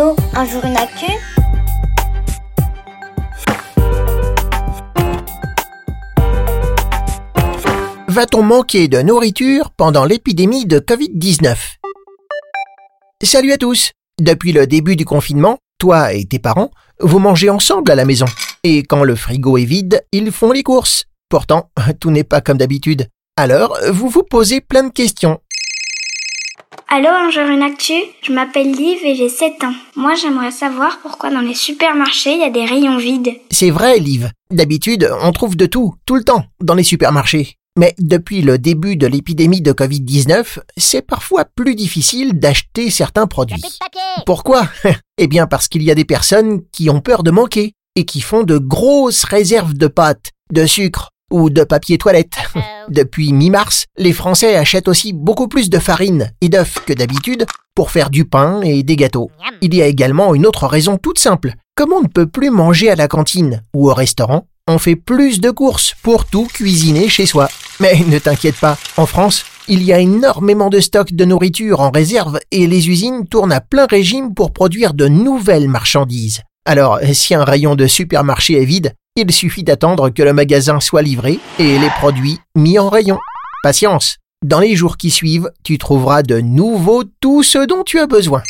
Un jour une Va-t-on manquer de nourriture pendant l'épidémie de Covid-19? Salut à tous Depuis le début du confinement, toi et tes parents, vous mangez ensemble à la maison. Et quand le frigo est vide, ils font les courses. Pourtant, tout n'est pas comme d'habitude. Alors, vous vous posez plein de questions. Allô, un jour une actu Je m'appelle Liv et j'ai 7 ans. Moi, j'aimerais savoir pourquoi dans les supermarchés, il y a des rayons vides. C'est vrai, Liv. D'habitude, on trouve de tout, tout le temps, dans les supermarchés. Mais depuis le début de l'épidémie de Covid-19, c'est parfois plus difficile d'acheter certains produits. Pourquoi? Eh bien parce qu'il y a des personnes qui ont peur de manquer et qui font de grosses réserves de pâtes, de sucre ou de papier toilette. Depuis mi-mars, les Français achètent aussi beaucoup plus de farine et d'œufs que d'habitude pour faire du pain et des gâteaux. Il y a également une autre raison toute simple. Comme on ne peut plus manger à la cantine ou au restaurant, on fait plus de courses pour tout cuisiner chez soi. Mais ne t'inquiète pas, en France, il y a énormément de stocks de nourriture en réserve et les usines tournent à plein régime pour produire de nouvelles marchandises. Alors, si un rayon de supermarché est vide, il suffit d'attendre que le magasin soit livré et les produits mis en rayon. Patience. Dans les jours qui suivent, tu trouveras de nouveau tout ce dont tu as besoin.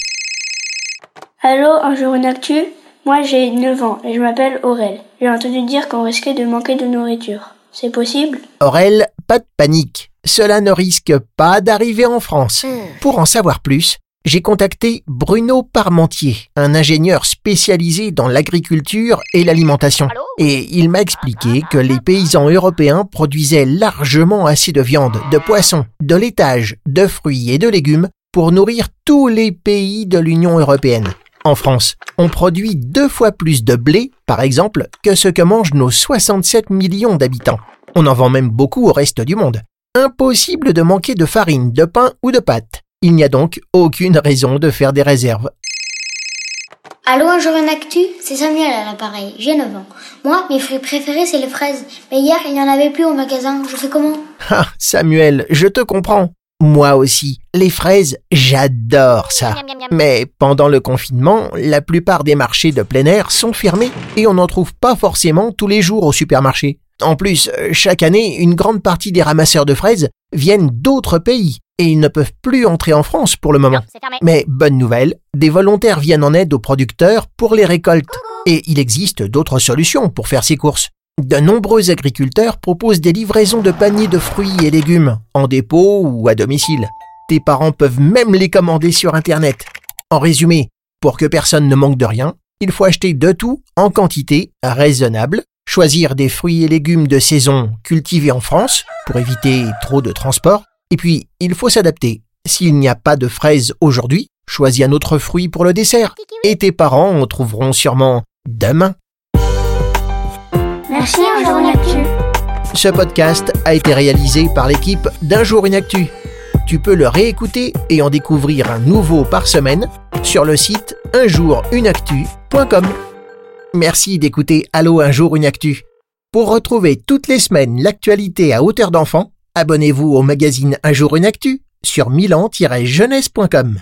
Allô, un jour une actu? Moi, j'ai 9 ans et je m'appelle Aurel. J'ai entendu dire qu'on risquait de manquer de nourriture. C'est possible? Aurel, pas de panique. Cela ne risque pas d'arriver en France. Pour en savoir plus, j'ai contacté Bruno Parmentier, un ingénieur spécialisé dans l'agriculture et l'alimentation. Et il m'a expliqué que les paysans européens produisaient largement assez de viande, de poisson, de laitage, de fruits et de légumes pour nourrir tous les pays de l'Union européenne. En France, on produit deux fois plus de blé, par exemple, que ce que mangent nos 67 millions d'habitants. On en vend même beaucoup au reste du monde. Impossible de manquer de farine, de pain ou de pâtes. Il n'y a donc aucune raison de faire des réserves. Allô, un jour une actu? C'est Samuel à l'appareil, j'ai 9 ans. Moi, mes fruits préférés, c'est les fraises. Mais hier, il n'y en avait plus au magasin. Je fais comment? Ah, Samuel, je te comprends. Moi aussi, les fraises, j'adore ça. Mais pendant le confinement, la plupart des marchés de plein air sont fermés et on n'en trouve pas forcément tous les jours au supermarché. En plus, chaque année, une grande partie des ramasseurs de fraises viennent d'autres pays et ils ne peuvent plus entrer en France pour le moment. Mais bonne nouvelle, des volontaires viennent en aide aux producteurs pour les récoltes. Et il existe d'autres solutions pour faire ces courses. De nombreux agriculteurs proposent des livraisons de paniers de fruits et légumes, en dépôt ou à domicile. Tes parents peuvent même les commander sur Internet. En résumé, pour que personne ne manque de rien, il faut acheter de tout en quantité raisonnable, choisir des fruits et légumes de saison cultivés en France pour éviter trop de transport, et puis il faut s'adapter. S'il n'y a pas de fraises aujourd'hui, choisis un autre fruit pour le dessert, et tes parents en trouveront sûrement demain. Merci, un jour une actu. Ce podcast a été réalisé par l'équipe d'Un jour une actu. Tu peux le réécouter et en découvrir un nouveau par semaine sur le site unjourunactu.com. Merci d'écouter Allô un jour une actu. Pour retrouver toutes les semaines l'actualité à hauteur d'enfant, abonnez-vous au magazine Un jour une actu sur milan-jeunesse.com.